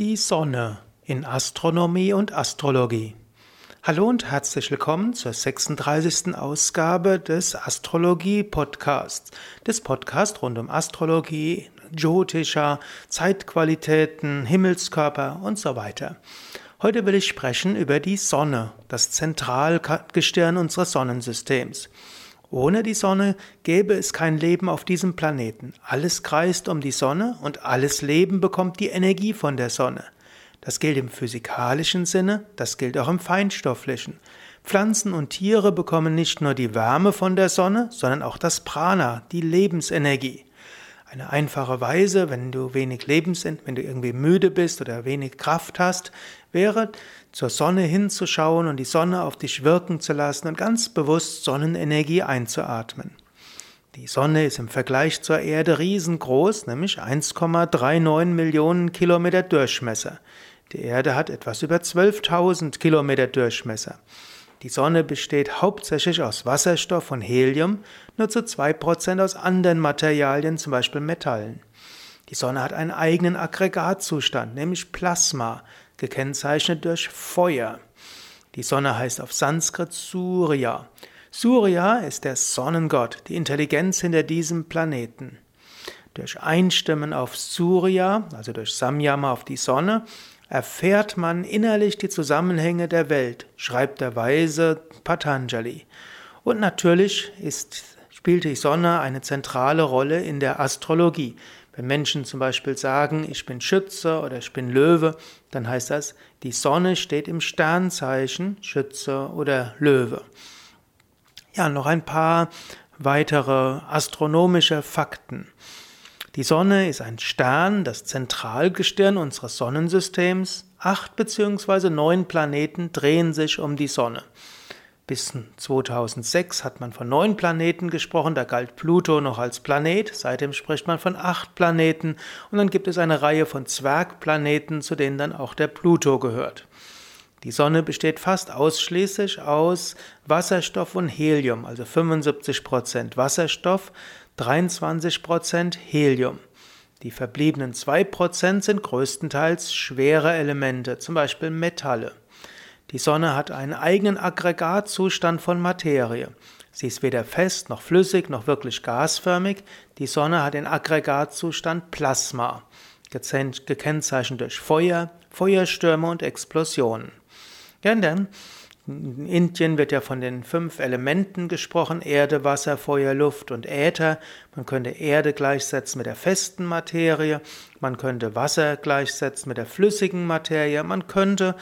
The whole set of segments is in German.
Die Sonne in Astronomie und Astrologie. Hallo und herzlich willkommen zur 36. Ausgabe des Astrologie-Podcasts. Des Podcasts rund um Astrologie, Jyotisha, Zeitqualitäten, Himmelskörper und so weiter. Heute will ich sprechen über die Sonne, das Zentralgestirn unseres Sonnensystems. Ohne die Sonne gäbe es kein Leben auf diesem Planeten. Alles kreist um die Sonne und alles Leben bekommt die Energie von der Sonne. Das gilt im physikalischen Sinne, das gilt auch im feinstofflichen. Pflanzen und Tiere bekommen nicht nur die Wärme von der Sonne, sondern auch das Prana, die Lebensenergie. Eine einfache Weise, wenn du wenig Lebens, wenn du irgendwie müde bist oder wenig Kraft hast, wäre zur Sonne hinzuschauen und die Sonne auf dich wirken zu lassen und ganz bewusst Sonnenenergie einzuatmen. Die Sonne ist im Vergleich zur Erde riesengroß, nämlich 1,39 Millionen Kilometer Durchmesser. Die Erde hat etwas über 12.000 Kilometer Durchmesser. Die Sonne besteht hauptsächlich aus Wasserstoff und Helium, nur zu 2% aus anderen Materialien, zum Beispiel Metallen. Die Sonne hat einen eigenen Aggregatzustand, nämlich Plasma, gekennzeichnet durch Feuer. Die Sonne heißt auf Sanskrit Surya. Surya ist der Sonnengott, die Intelligenz hinter diesem Planeten. Durch Einstimmen auf Surya, also durch Samyama auf die Sonne, erfährt man innerlich die Zusammenhänge der Welt, schreibt der Weise Patanjali. Und natürlich ist, spielt die Sonne eine zentrale Rolle in der Astrologie. Wenn Menschen zum Beispiel sagen, ich bin Schütze oder ich bin Löwe, dann heißt das, die Sonne steht im Sternzeichen Schütze oder Löwe. Ja, noch ein paar weitere astronomische Fakten. Die Sonne ist ein Stern, das Zentralgestirn unseres Sonnensystems. Acht bzw. neun Planeten drehen sich um die Sonne. Bis 2006 hat man von neun Planeten gesprochen, da galt Pluto noch als Planet, seitdem spricht man von acht Planeten und dann gibt es eine Reihe von Zwergplaneten, zu denen dann auch der Pluto gehört. Die Sonne besteht fast ausschließlich aus Wasserstoff und Helium, also 75% Wasserstoff, 23% Helium. Die verbliebenen 2% sind größtenteils schwere Elemente, zum Beispiel Metalle. Die Sonne hat einen eigenen Aggregatzustand von Materie. Sie ist weder fest noch flüssig noch wirklich gasförmig. Die Sonne hat den Aggregatzustand Plasma, gekennzeichnet durch Feuer, Feuerstürme und Explosionen. Ja, denn in Indien wird ja von den fünf Elementen gesprochen, Erde, Wasser, Feuer, Luft und Äther. Man könnte Erde gleichsetzen mit der festen Materie, man könnte Wasser gleichsetzen mit der flüssigen Materie, man könnte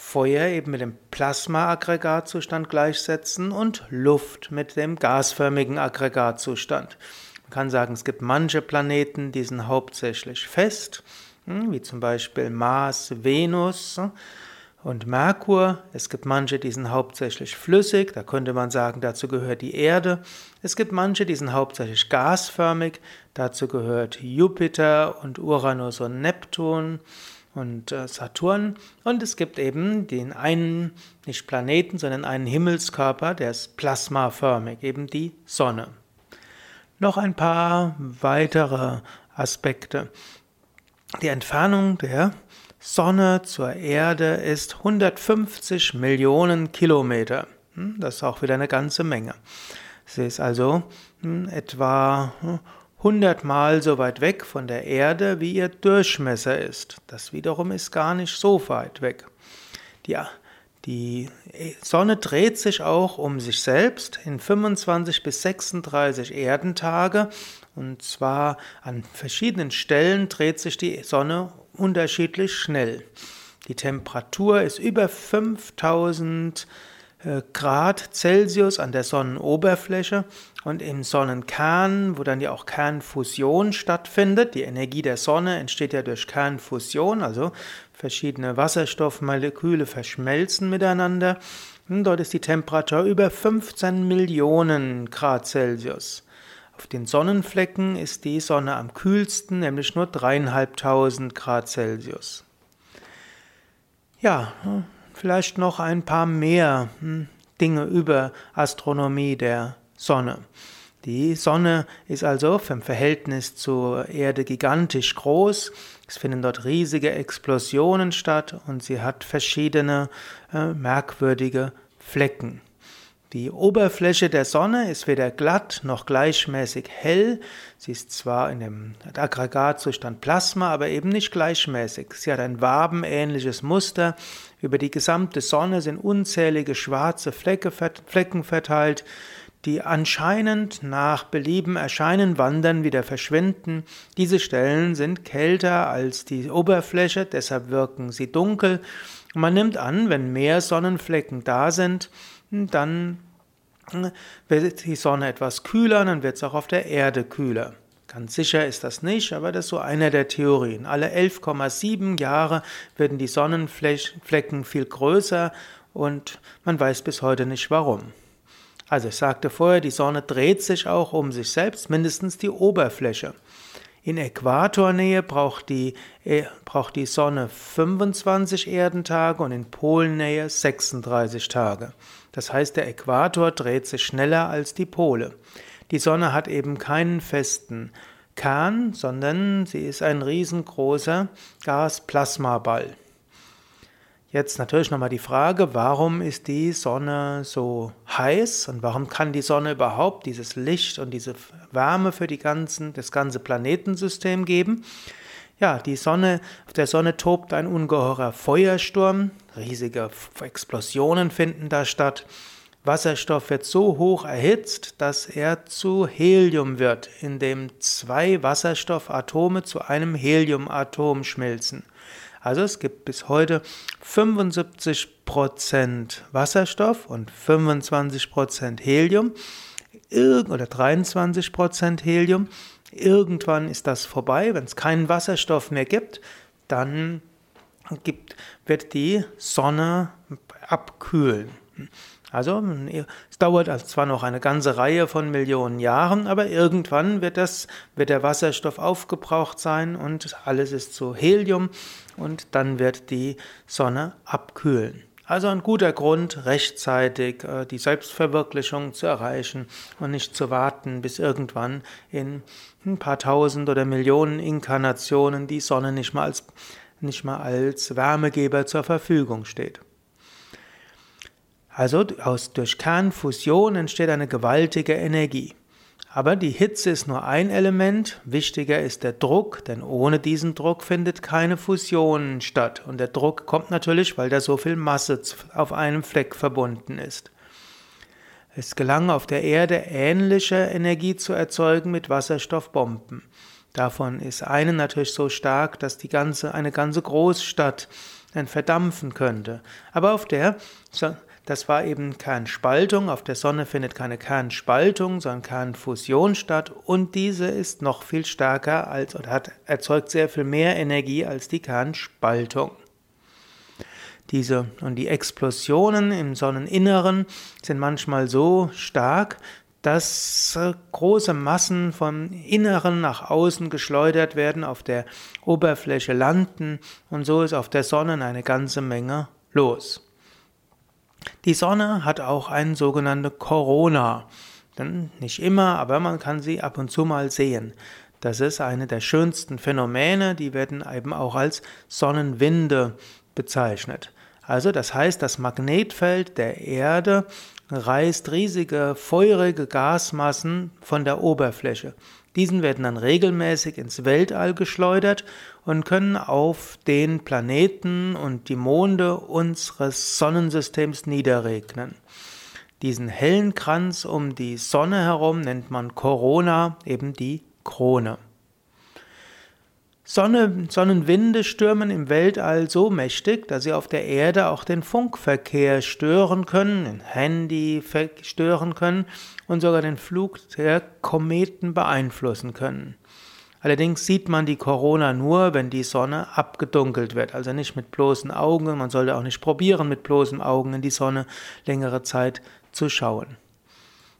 Feuer eben mit dem Plasma-Aggregatzustand gleichsetzen und Luft mit dem gasförmigen Aggregatzustand. Man kann sagen, es gibt manche Planeten, die sind hauptsächlich fest, hm, wie zum Beispiel Mars, Venus und Merkur. Es gibt manche, die sind hauptsächlich flüssig, da könnte man sagen, dazu gehört die Erde. Es gibt manche, die sind hauptsächlich gasförmig, dazu gehört Jupiter und Uranus und Neptun und äh, Saturn. Und es gibt eben den einen, nicht Planeten, sondern einen Himmelskörper, der ist plasmaförmig, eben die Sonne. Noch ein paar weitere Aspekte. Die Entfernung der Sonne zur Erde ist 150 Millionen Kilometer. Hm, das ist auch wieder eine ganze Menge. Sie ist also hm, etwa 100 hm, Mal so weit weg von der Erde, wie ihr Durchmesser ist. Das wiederum ist gar nicht so weit weg. Ja, die Sonne dreht sich auch um sich selbst in 25 bis 36 Erdentage und zwar an verschiedenen Stellen dreht sich die Sonne unterschiedlich schnell. Die Temperatur ist über 5000 äh, Grad Celsius an der Sonnenoberfläche und im Sonnenkern, wo dann ja auch Kernfusion stattfindet. Die Energie der Sonne entsteht ja durch Kernfusion, also verschiedene Wasserstoffmoleküle verschmelzen miteinander. Und dort ist die Temperatur über 15 Millionen Grad Celsius. Auf den Sonnenflecken ist die Sonne am kühlsten, nämlich nur dreieinhalbtausend Grad Celsius. Ja, vielleicht noch ein paar mehr hm, Dinge über Astronomie der Sonne. Die Sonne ist also im Verhältnis zur Erde gigantisch groß. Es finden dort riesige Explosionen statt und sie hat verschiedene äh, merkwürdige Flecken. Die Oberfläche der Sonne ist weder glatt noch gleichmäßig hell. Sie ist zwar in dem Aggregatzustand Plasma, aber eben nicht gleichmäßig. Sie hat ein wabenähnliches Muster. Über die gesamte Sonne sind unzählige schwarze Flecke, Flecken verteilt, die anscheinend nach Belieben erscheinen, wandern, wieder verschwinden. Diese Stellen sind kälter als die Oberfläche, deshalb wirken sie dunkel. Und man nimmt an, wenn mehr Sonnenflecken da sind, dann wird die Sonne etwas kühler, dann wird es auch auf der Erde kühler. Ganz sicher ist das nicht, aber das ist so eine der Theorien. Alle 11,7 Jahre werden die Sonnenflecken viel größer und man weiß bis heute nicht warum. Also ich sagte vorher, die Sonne dreht sich auch um sich selbst, mindestens die Oberfläche. In Äquatornähe braucht die, äh, braucht die Sonne 25 Erdentage und in Polennähe 36 Tage. Das heißt, der Äquator dreht sich schneller als die Pole. Die Sonne hat eben keinen festen Kern, sondern sie ist ein riesengroßer Gasplasmaball. Jetzt natürlich nochmal die Frage, warum ist die Sonne so heiß und warum kann die Sonne überhaupt dieses Licht und diese Wärme für die ganzen, das ganze Planetensystem geben? Ja, die Sonne, auf der Sonne tobt ein ungeheurer Feuersturm, riesige Explosionen finden da statt. Wasserstoff wird so hoch erhitzt, dass er zu Helium wird, indem zwei Wasserstoffatome zu einem Heliumatom schmilzen. Also es gibt bis heute 75% Wasserstoff und 25% Helium oder 23% Helium. Irgendwann ist das vorbei. Wenn es keinen Wasserstoff mehr gibt, dann gibt, wird die Sonne abkühlen. Also es dauert also zwar noch eine ganze Reihe von Millionen Jahren, aber irgendwann wird, das, wird der Wasserstoff aufgebraucht sein und alles ist zu Helium und dann wird die Sonne abkühlen. Also ein guter Grund, rechtzeitig äh, die Selbstverwirklichung zu erreichen und nicht zu warten, bis irgendwann in ein paar tausend oder Millionen Inkarnationen die Sonne nicht mal als, nicht mal als Wärmegeber zur Verfügung steht. Also aus, durch Kernfusion entsteht eine gewaltige Energie. Aber die Hitze ist nur ein Element, wichtiger ist der Druck, denn ohne diesen Druck findet keine Fusion statt. Und der Druck kommt natürlich, weil da so viel Masse auf einem Fleck verbunden ist. Es gelang auf der Erde ähnliche Energie zu erzeugen mit Wasserstoffbomben. Davon ist eine natürlich so stark, dass die ganze, eine ganze Großstadt dann verdampfen könnte. Aber auf der das war eben Kernspaltung. Auf der Sonne findet keine Kernspaltung, sondern Kernfusion statt. Und diese ist noch viel stärker als oder hat, erzeugt sehr viel mehr Energie als die Kernspaltung. Diese und die Explosionen im Sonneninneren sind manchmal so stark, dass äh, große Massen vom Inneren nach außen geschleudert werden, auf der Oberfläche landen und so ist auf der Sonne eine ganze Menge los. Die Sonne hat auch eine sogenannte Corona. Denn nicht immer, aber man kann sie ab und zu mal sehen. Das ist eine der schönsten Phänomene, die werden eben auch als Sonnenwinde bezeichnet. Also das heißt, das Magnetfeld der Erde reißt riesige feurige Gasmassen von der Oberfläche. Diesen werden dann regelmäßig ins Weltall geschleudert und können auf den Planeten und die Monde unseres Sonnensystems niederregnen. Diesen hellen Kranz um die Sonne herum nennt man Corona, eben die Krone. Sonne, Sonnenwinde stürmen im Weltall so mächtig, dass sie auf der Erde auch den Funkverkehr stören können, den Handy stören können und sogar den Flug der Kometen beeinflussen können. Allerdings sieht man die Corona nur, wenn die Sonne abgedunkelt wird, also nicht mit bloßen Augen. Man sollte auch nicht probieren, mit bloßen Augen in die Sonne längere Zeit zu schauen.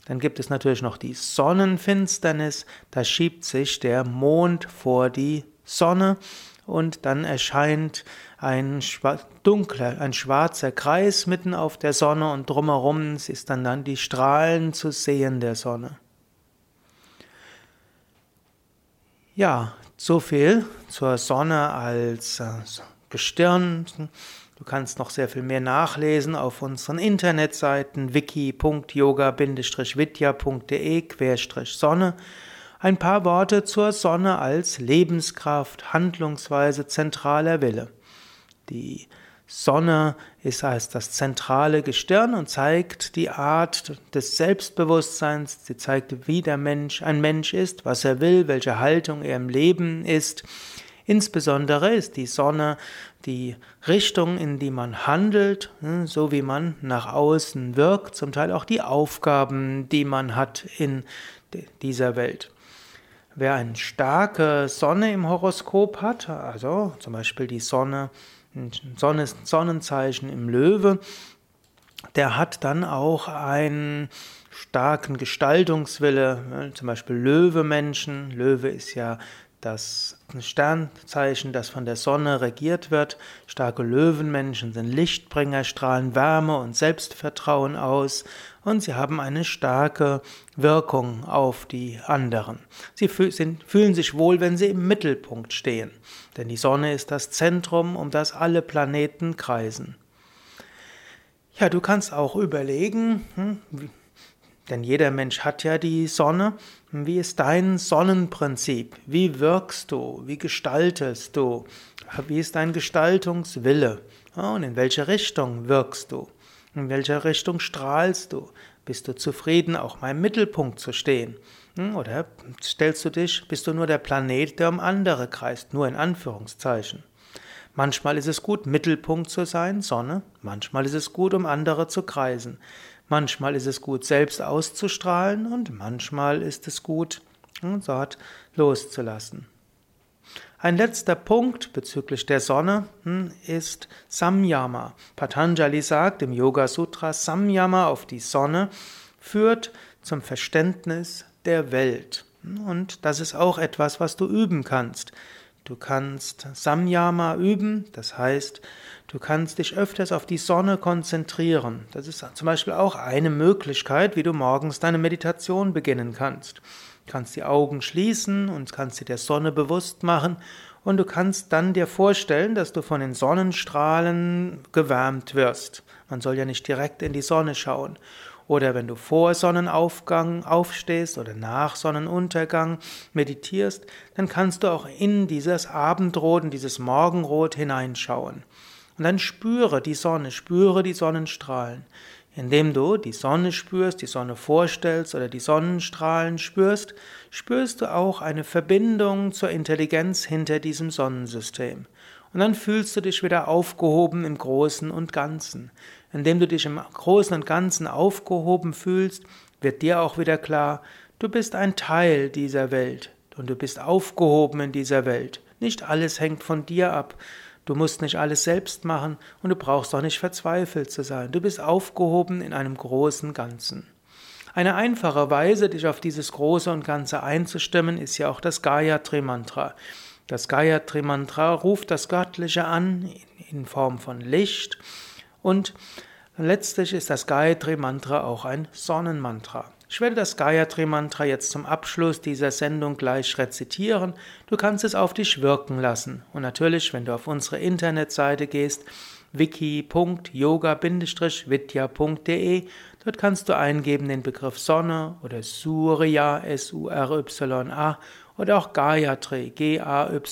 Dann gibt es natürlich noch die Sonnenfinsternis, da schiebt sich der Mond vor die Sonne und dann erscheint ein dunkler, ein schwarzer Kreis mitten auf der Sonne und drumherum ist dann, dann die Strahlen zu sehen der Sonne. Ja, So viel zur Sonne als äh, Gestirn. Du kannst noch sehr viel mehr nachlesen auf unseren Internetseiten wiki.yoga-vidya.de-sonne. Ein paar Worte zur Sonne als Lebenskraft, Handlungsweise, zentraler Wille. Die Sonne ist als das zentrale Gestirn und zeigt die Art des Selbstbewusstseins. Sie zeigt, wie der Mensch ein Mensch ist, was er will, welche Haltung er im Leben ist. Insbesondere ist die Sonne die Richtung, in die man handelt, hm, so wie man nach außen wirkt, zum Teil auch die Aufgaben, die man hat in dieser Welt. Wer eine starke Sonne im Horoskop hat, also zum Beispiel die Sonne Sonne Sonnenzeichen im Löwe. Der hat dann auch einen starken Gestaltungswille, zum Beispiel Löwe-Menschen. Löwe ist ja das Sternzeichen, das von der Sonne regiert wird. Starke Löwenmenschen sind Lichtbringer, strahlen Wärme und Selbstvertrauen aus und sie haben eine starke Wirkung auf die anderen. Sie fühlen sich wohl, wenn sie im Mittelpunkt stehen, denn die Sonne ist das Zentrum, um das alle Planeten kreisen. Ja, du kannst auch überlegen, hm, denn jeder Mensch hat ja die Sonne. Wie ist dein Sonnenprinzip? Wie wirkst du? Wie gestaltest du? Wie ist dein Gestaltungswille? Und in welche Richtung wirkst du? In welcher Richtung strahlst du? Bist du zufrieden, auch mal im Mittelpunkt zu stehen? Hm, oder stellst du dich, bist du nur der Planet, der um andere kreist, nur in Anführungszeichen? Manchmal ist es gut, Mittelpunkt zu sein, Sonne. Manchmal ist es gut, um andere zu kreisen. Manchmal ist es gut, selbst auszustrahlen und manchmal ist es gut, dort loszulassen. Ein letzter Punkt bezüglich der Sonne hm, ist Samyama. Patanjali sagt im Yoga Sutra, Samyama auf die Sonne führt zum Verständnis der Welt. Und das ist auch etwas, was du üben kannst. Du kannst Samyama üben, das heißt, du kannst dich öfters auf die Sonne konzentrieren. Das ist zum Beispiel auch eine Möglichkeit, wie du morgens deine Meditation beginnen kannst. Kannst die Augen schließen und kannst dir der Sonne bewusst machen und du kannst dann dir vorstellen, dass du von den Sonnenstrahlen gewärmt wirst. Man soll ja nicht direkt in die Sonne schauen. Oder wenn du vor Sonnenaufgang aufstehst oder nach Sonnenuntergang meditierst, dann kannst du auch in dieses Abendrot, in dieses Morgenrot hineinschauen. Und dann spüre die Sonne, spüre die Sonnenstrahlen. Indem du die Sonne spürst, die Sonne vorstellst oder die Sonnenstrahlen spürst, spürst du auch eine Verbindung zur Intelligenz hinter diesem Sonnensystem. Und dann fühlst du dich wieder aufgehoben im Großen und Ganzen. Indem du dich im Großen und Ganzen aufgehoben fühlst, wird dir auch wieder klar, du bist ein Teil dieser Welt und du bist aufgehoben in dieser Welt. Nicht alles hängt von dir ab. Du musst nicht alles selbst machen und du brauchst auch nicht verzweifelt zu sein. Du bist aufgehoben in einem großen Ganzen. Eine einfache Weise, dich auf dieses Große und Ganze einzustimmen, ist ja auch das Gayatri Mantra. Das Gayatri Mantra ruft das Göttliche an in Form von Licht und letztlich ist das Gayatri Mantra auch ein Sonnenmantra. Ich werde das Gayatri Mantra jetzt zum Abschluss dieser Sendung gleich rezitieren. Du kannst es auf dich wirken lassen. Und natürlich, wenn du auf unsere Internetseite gehst, wiki.yoga-vidya.de, dort kannst du eingeben den Begriff Sonne oder Surya, S-U-R-Y-A oder auch Gayatri, G-A-Y-A-T-R-I.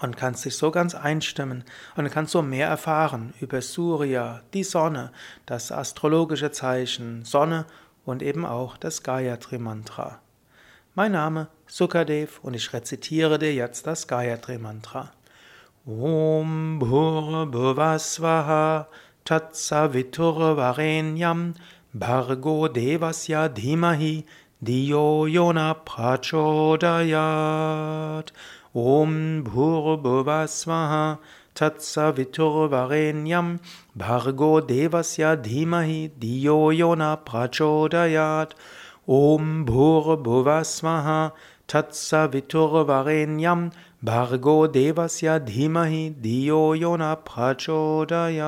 Und kannst dich so ganz einstimmen und kannst du mehr erfahren über Surya, die Sonne, das astrologische Zeichen Sonne und eben auch das Gayatri Mantra. Mein Name Sukadev und ich rezitiere dir jetzt das Gayatri Mantra. Om Bhurabhuvasvaha Tatsavitur Varenyam Bhargo Devasya Dhimahi Diyo Yona Prachodayat Om Bhurbhuvasvaha Tatsaviturvarenyam Bhargo Devasya Dhimahi Diyo Yona Prachodayat Om Bhurbhuvasvaha Tatsaviturvarenyam Bhargo Devasya Dhimahi Diyo Yona Prachodayat